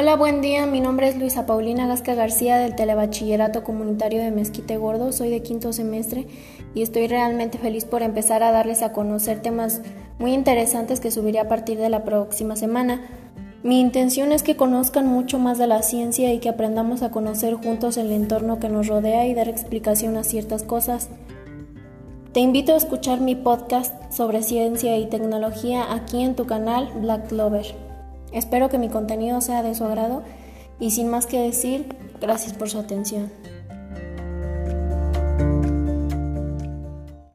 Hola, buen día. Mi nombre es Luisa Paulina Gasca García del Telebachillerato Comunitario de Mezquite Gordo. Soy de quinto semestre y estoy realmente feliz por empezar a darles a conocer temas muy interesantes que subiré a partir de la próxima semana. Mi intención es que conozcan mucho más de la ciencia y que aprendamos a conocer juntos el entorno que nos rodea y dar explicación a ciertas cosas. Te invito a escuchar mi podcast sobre ciencia y tecnología aquí en tu canal Black Clover. Espero que mi contenido sea de su agrado y sin más que decir, gracias por su atención.